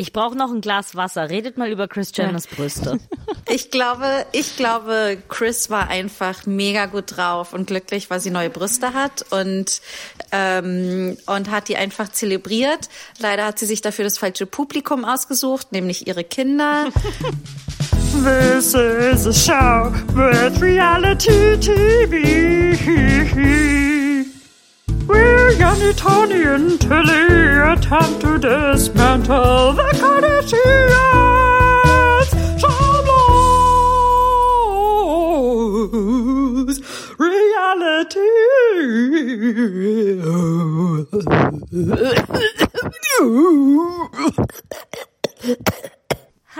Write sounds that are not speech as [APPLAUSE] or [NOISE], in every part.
Ich brauche noch ein Glas Wasser. Redet mal über Chris Jenners Brüste. [LAUGHS] Ich glaube, ich glaube, Chris war einfach mega gut drauf und glücklich, weil sie neue Brüste hat und ähm, und hat die einfach zelebriert. Leider hat sie sich dafür das falsche Publikum ausgesucht, nämlich ihre Kinder. [LAUGHS] This is a show with reality TV. Titaniantly attempt to dismantle the Kardashians shall lose reality.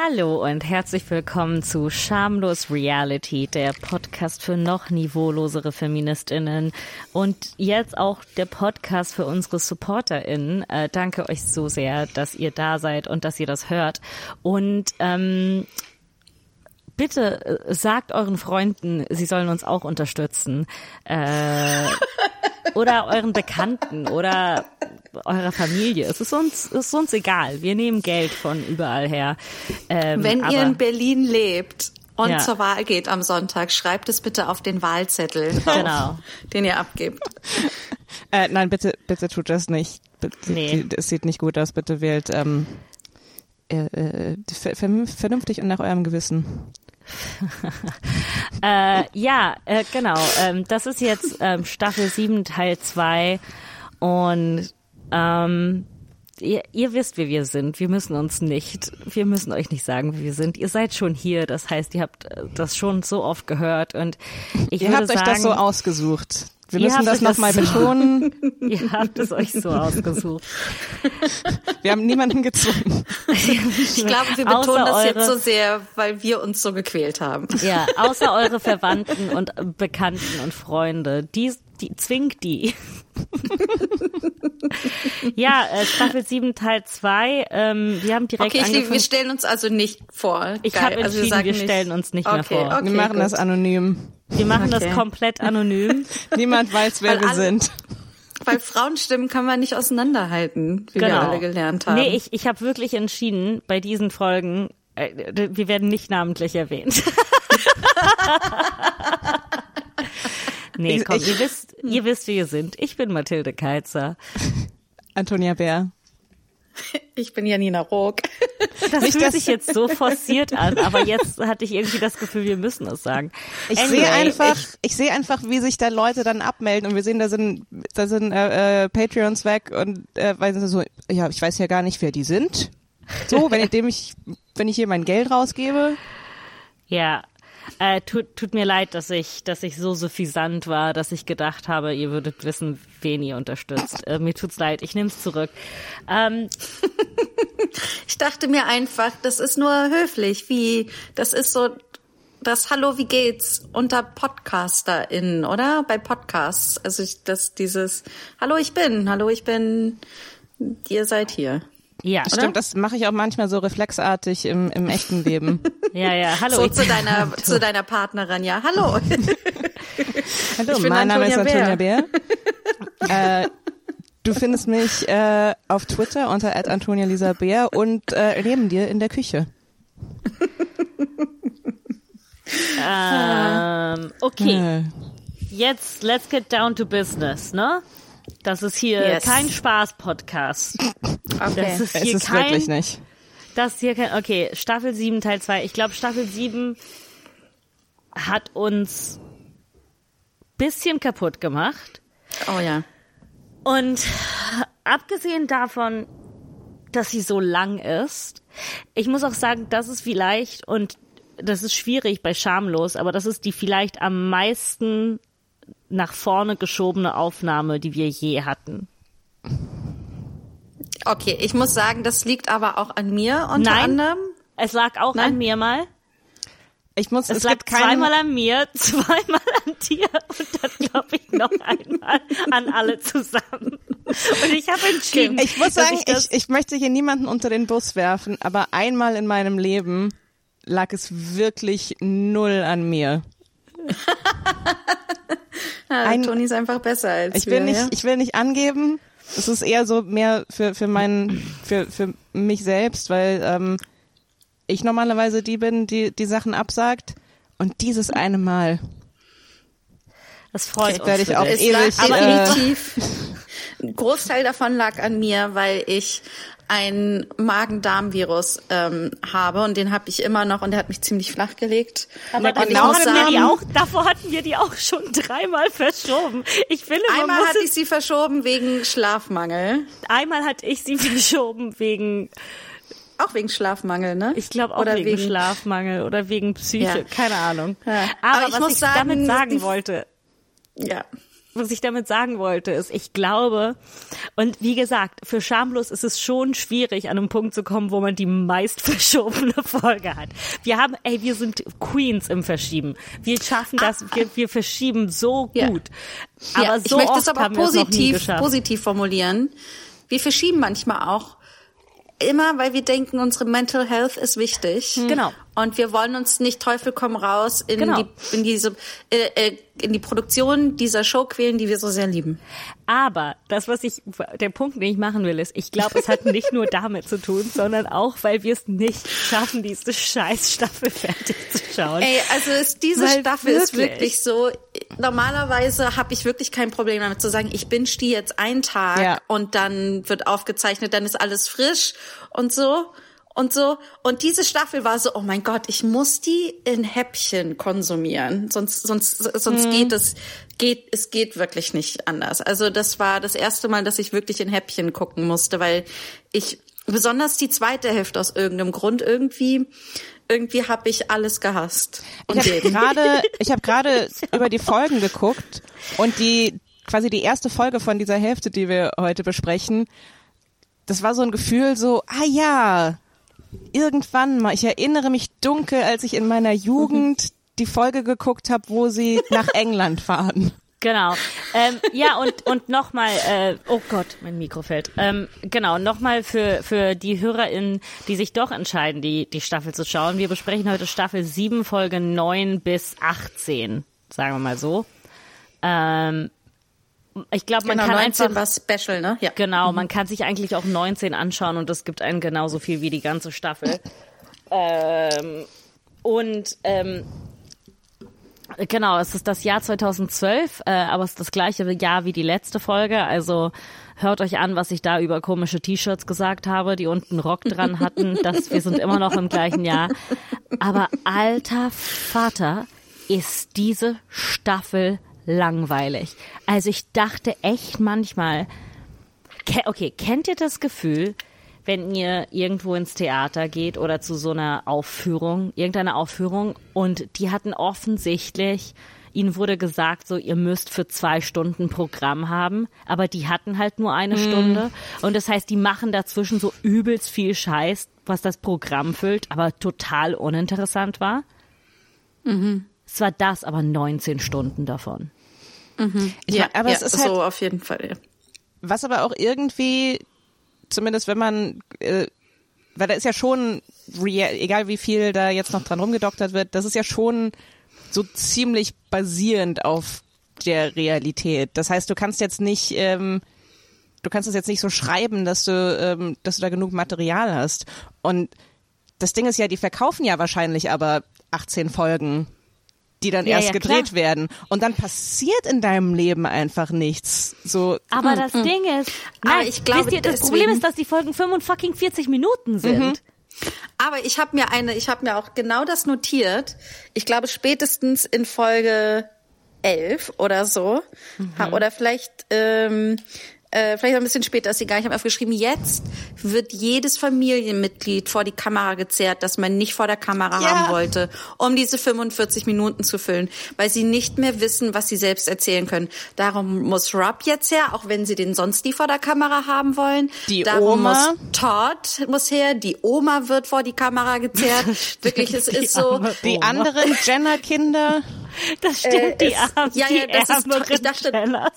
Hallo und herzlich willkommen zu Schamlos Reality, der Podcast für noch niveaulosere Feministinnen und jetzt auch der Podcast für unsere SupporterInnen. Äh, danke euch so sehr, dass ihr da seid und dass ihr das hört. Und ähm, bitte äh, sagt euren Freunden, sie sollen uns auch unterstützen. Äh, oder euren Bekannten oder eurer Familie. Es ist uns, ist uns egal. Wir nehmen Geld von überall her. Ähm, Wenn ihr in Berlin lebt und ja. zur Wahl geht am Sonntag, schreibt es bitte auf den Wahlzettel, [LAUGHS] genau. den ihr abgebt. [LAUGHS] Äh, nein, bitte, bitte tut das nicht. Bitte, nee. Es sieht nicht gut aus. Bitte wählt ähm, äh, äh vernünftig und nach eurem Gewissen. [LAUGHS] äh, ja, äh, genau. Ähm, das ist jetzt ähm, Staffel 7, Teil 2. Und ähm, ihr, ihr wisst, wie wir sind. Wir müssen uns nicht, wir müssen euch nicht sagen, wie wir sind. Ihr seid schon hier. Das heißt, ihr habt äh, das schon so oft gehört. Und ich ihr würde habt sagen, euch das so ausgesucht. Wir müssen das nochmal so, betonen. [LAUGHS] Ihr habt es euch so ausgesucht. Wir haben niemanden gezwungen. Ich glaube, wir betonen das jetzt so sehr, weil wir uns so gequält haben. Ja, außer eure Verwandten und Bekannten und Freunde. Die, die zwingt die. [LAUGHS] ja, äh, Staffel 7 Teil 2. Ähm, wir haben direkt okay, angefangen. wir stellen uns also nicht vor. Ich habe also entschieden, wir, wir stellen uns nicht okay, mehr vor. Okay, wir machen gut. das anonym. Wir machen okay. das komplett anonym. [LAUGHS] Niemand weiß, wer weil wir alle, sind. Weil Frauenstimmen kann man nicht auseinanderhalten, wie genau. wir alle gelernt haben. Nee, ich, ich habe wirklich entschieden, bei diesen Folgen, äh, wir werden nicht namentlich erwähnt. [LAUGHS] nee, komm, ich, ihr wisst, ihr wisst, wie ihr sind. Ich bin Mathilde Keizer. [LAUGHS] Antonia Bär. Ich bin Janina Rook. Das Nicht, fühlt sich jetzt so forciert an, aber jetzt hatte ich irgendwie das Gefühl, wir müssen es sagen. Ich anyway, sehe einfach, ich, ich sehe einfach, wie sich da Leute dann abmelden und wir sehen, da sind, da sind äh, äh, Patreons weg und äh, weil sie so, ja, ich weiß ja gar nicht, wer die sind. So, wenn ich [LAUGHS] dem ich, wenn ich hier mein Geld rausgebe. Ja, äh, tut, tut mir leid, dass ich, dass ich so suffisant war, dass ich gedacht habe, ihr würdet wissen, wen ihr unterstützt. Äh, mir tut's leid, ich nehme es zurück. Ähm, [LAUGHS] ich dachte mir einfach, das ist nur höflich, wie, das ist so das Hallo, wie geht's unter PodcasterInnen, oder? Bei Podcasts. Also ich, das, dieses Hallo, ich bin, hallo, ich bin, ihr seid hier. Ja, Stimmt, oder? das mache ich auch manchmal so reflexartig im, im echten Leben. [LAUGHS] ja, ja, hallo. So zu [LAUGHS] deiner, zu deiner Partnerin, ja, hallo. [LAUGHS] hallo, mein Name ist Antonia Bär. äh, du findest mich äh, auf Twitter unter Antonia Lisa Bär und äh, neben dir in der Küche. ähm, okay. Jetzt, let's get down to business, ne? Das ist hier yes. kein Spaß-Podcast. [LAUGHS] Okay. Das ist hier es ist kein, wirklich nicht. Das ist hier kein, okay, Staffel 7, Teil 2. Ich glaube, Staffel 7 hat uns bisschen kaputt gemacht. Oh ja. Und abgesehen davon, dass sie so lang ist, ich muss auch sagen, das ist vielleicht, und das ist schwierig bei Schamlos, aber das ist die vielleicht am meisten nach vorne geschobene Aufnahme, die wir je hatten. Okay, ich muss sagen, das liegt aber auch an mir unter Nein, anderem. Es lag auch Nein? an mir mal. Ich muss, es, es lag zweimal an mir, [LAUGHS] zweimal an dir und dann glaube ich noch einmal an alle zusammen. Und ich habe entschieden. Ich muss sagen, ich, ich, ich möchte hier niemanden unter den Bus werfen, aber einmal in meinem Leben lag es wirklich null an mir. Ja, Ein, Toni ist einfach besser als ich will wir, nicht, ja? ich will nicht angeben, es ist eher so mehr für, für meinen, für, für mich selbst, weil ähm, ich normalerweise die bin, die die Sachen absagt. Und dieses eine Mal Das freut Das uns. werde ich auch ewig, äh, definitiv. Ein Großteil davon lag an mir, weil ich ein Magen-Darm-Virus ähm, habe und den habe ich immer noch und der hat mich ziemlich flach gelegt. Aber muss hatten wir die sagen, auch, davor hatten wir die auch schon dreimal verschoben. Ich finde, einmal hatte ich sie verschoben wegen Schlafmangel. einmal hatte ich sie [LAUGHS] verschoben wegen, Auch wegen Schlafmangel, ne? ich glaube auch Oder wegen, Schlafmangel oder wegen Psyche, Ja. keine Ahnung. Ja. Aber, Aber ich was muss ich sagen, damit sagen wollte, Ja. Was ich damit sagen wollte, ist, ich glaube, und wie gesagt, für Schamlos ist es schon schwierig, an einen Punkt zu kommen, wo man die meist verschobene [LAUGHS] Folge hat. Wir haben, ey, wir sind Queens im Verschieben. Wir schaffen das, wir, wir verschieben so Ja. gut. Aber ja, so ich möchte oft es aber haben positiv, positiv formulieren. Wir verschieben manchmal auch immer, weil wir denken, unsere Mental Health ist wichtig. Genau. Und wir wollen uns nicht Teufel komm raus in Genau. die in diese äh, äh, in die Produktion dieser Show quälen, die wir so sehr lieben. Aber das, was ich, der Punkt, den ich machen will, ist, ich glaube, es hat nicht nur damit zu tun, sondern auch, weil wir es nicht schaffen, diese scheiß Staffel fertig zu schauen. Ey, also ist, diese Weil Staffel ist wirklich. wirklich so. Normalerweise habe ich wirklich kein Problem damit zu sagen, ich binge die jetzt einen Tag Ja. und dann wird aufgezeichnet, dann ist alles frisch und so und so. Und diese Staffel war so, oh mein Gott, ich muss die in Häppchen konsumieren, sonst sonst sonst Mhm. geht es geht es geht wirklich nicht anders. Also das war das erste Mal, dass ich wirklich in Häppchen gucken musste, weil ich besonders die zweite Hälfte aus irgendeinem Grund irgendwie irgendwie habe ich alles gehasst. Ich habe gerade, [LAUGHS] ich habe gerade über die Folgen geguckt und die quasi die erste Folge von dieser Hälfte, die wir heute besprechen, das war so ein Gefühl so, ah ja, irgendwann mal. Ich erinnere mich dunkel, als ich in meiner Jugend die Folge geguckt habe, wo sie nach [LAUGHS] England fahren. Genau. Ähm, ja, und, und nochmal, äh, oh Gott, mein Mikro fällt. Ähm, genau, nochmal für, für die HörerInnen, die sich doch entscheiden, die, die Staffel zu schauen. Wir besprechen heute Staffel 7, Folge 9 bis 18, sagen wir mal so. Ähm, ich glaube, man Genau, kann 19 einfach, war Special, ne? Ja. genau, man kann sich eigentlich auch 19 anschauen und es gibt einen genauso viel wie die ganze Staffel. [LAUGHS] ähm, und, ähm, Genau, es ist das Jahr 2012, äh, aber es ist das gleiche Jahr wie die letzte Folge. Also hört euch an, was ich da über komische T-Shirts gesagt habe, die unten Rock dran hatten. [LAUGHS] Das, wir sind immer noch im gleichen Jahr. Aber alter Vater, ist diese Staffel langweilig. Also ich dachte echt manchmal, okay, kennt ihr das Gefühl, wenn ihr irgendwo ins Theater geht oder zu so einer Aufführung, irgendeiner Aufführung und die hatten offensichtlich, ihnen wurde gesagt, so ihr müsst für zwei Stunden Programm haben, aber die hatten halt nur eine Stunde und das heißt, die machen dazwischen so übelst viel Scheiß, was das Programm füllt, aber total uninteressant war. Es war das, aber 19 Stunden davon. Ich ja, aber ja, es ist halt, so auf jeden Fall. Ja. was aber auch irgendwie, zumindest wenn man, äh, weil da ist ja schon, real, egal wie viel da jetzt noch dran rumgedoktert wird, das ist ja schon so ziemlich basierend auf der Realität. Das heißt, du kannst jetzt nicht, ähm, du kannst es jetzt nicht so schreiben, dass du, ähm, dass du da genug Material hast. Und das Ding ist ja, die verkaufen ja wahrscheinlich aber 18 Folgen, die dann Ja, erst ja, gedreht klar. werden. Und dann passiert in deinem Leben einfach nichts. So, Aber das Ding ist, nein, ich glaube, wisst ihr, das deswegen- Problem ist, dass die Folgen 45 Minuten sind. Aber ich habe mir eine, ich habe mir auch genau das notiert. Ich glaube spätestens in Folge 11 oder so. Ha- Oder vielleicht, ähm, äh, vielleicht ein bisschen später, ist egal. Ich habe aufgeschrieben, jetzt wird jedes Familienmitglied vor die Kamera gezerrt, das man nicht vor der Kamera Ja. haben wollte, um diese 45 Minuten zu füllen, weil sie nicht mehr wissen, was sie selbst erzählen können. Darum muss Rob jetzt her, auch wenn sie den sonst nie vor der Kamera haben wollen. Die Darum Oma. muss Todd muss her, die Oma wird vor die Kamera gezerrt. [LAUGHS] Wirklich, es ist so. arme die Oma. anderen Jenner-Kinder, [LAUGHS] Das stimmt, die es- armen, ja, ja, die das ist- ich dachte- Jenners.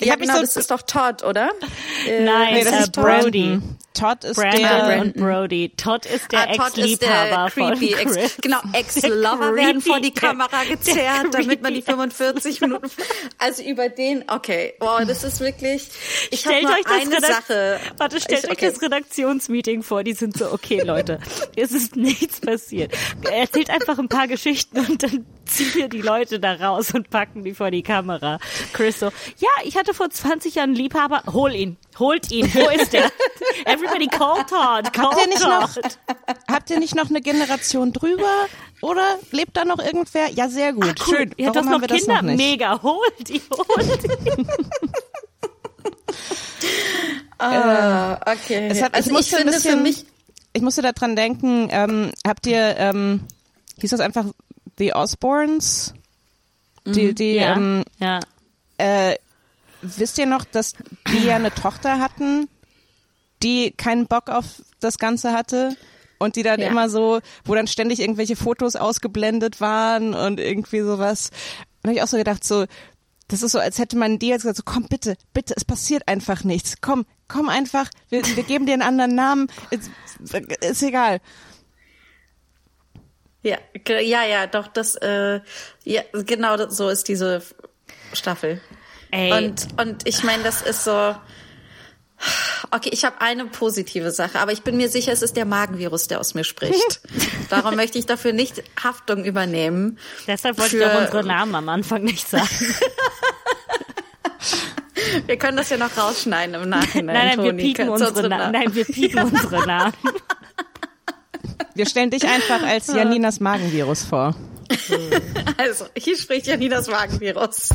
Ja, genau, so- das ist doch Todd, oder? Äh, Nein, nee, das äh, ist Brody. Brandon. Todd ist Brandon der, und Brody. Todd ist der Ah, Ex-Liebhaber von creepy Chris. Ex, genau, [LAUGHS] Ex-Lover werden vor die Kamera gezerrt, damit man die creepy 45 Minuten, also über den, okay, wow, das ist wirklich, ich Stellt euch das eine Redakt- Sache. Warte, stellt ich, euch das Redaktionsmeeting vor. Die sind so, okay, Leute, es ist nichts passiert. Er erzählt einfach ein paar Geschichten und dann ziehen wir die Leute da raus und packen die vor die Kamera. Chris so, ja, ich hatte vor 20 Jahren einen Liebhaber. Hol ihn. Holt ihn. Wo ist der? [LAUGHS] Everybody call Todd. Call Habt ihr nicht noch, Todd. habt ihr nicht noch eine Generation drüber? Oder lebt da noch irgendwer? Ja, sehr gut. Cool. Schön. Ihr habt das haben noch das Kinder? noch? Mega. Holt die, holt die. [LAUGHS] Ah, okay. Es hat- ich also ich musste ein finde für bisschen- mich, Ich musste daran denken, ähm, habt ihr, ähm, hieß das einfach The Osbournes? Die, die, Ja, ähm, ja. äh, wisst ihr noch, dass die ja eine Tochter hatten, die keinen Bock auf das Ganze hatte? Und die dann Ja. immer so, wo dann ständig irgendwelche Fotos ausgeblendet waren und irgendwie sowas. Da habe ich auch so gedacht, so, das ist so, als hätte man dir jetzt gesagt, so, komm bitte, bitte, es passiert einfach nichts. Komm, komm einfach, wir, wir geben dir einen anderen Namen. Ist, ist egal. ja, ja, ja, doch, das, äh, ja, genau so ist diese Staffel. Ey. Und, und ich meine, das ist so, okay, ich habe eine positive Sache, aber ich bin mir sicher, es ist der Magenvirus, der aus mir spricht. [LAUGHS] Darum möchte ich dafür nicht Haftung übernehmen. Deshalb wollte ich auch unsere Namen am Anfang nicht sagen. [LAUGHS] Wir können das ja noch rausschneiden im Nachhinein. Nein, nein, wir Toni. piepen Kannst du unsere Namen. Nein, wir piepen unsere Namen. [LAUGHS] Wir stellen dich einfach als Janinas Magenvirus vor. Also, hier spricht ja nie das Magenvirus.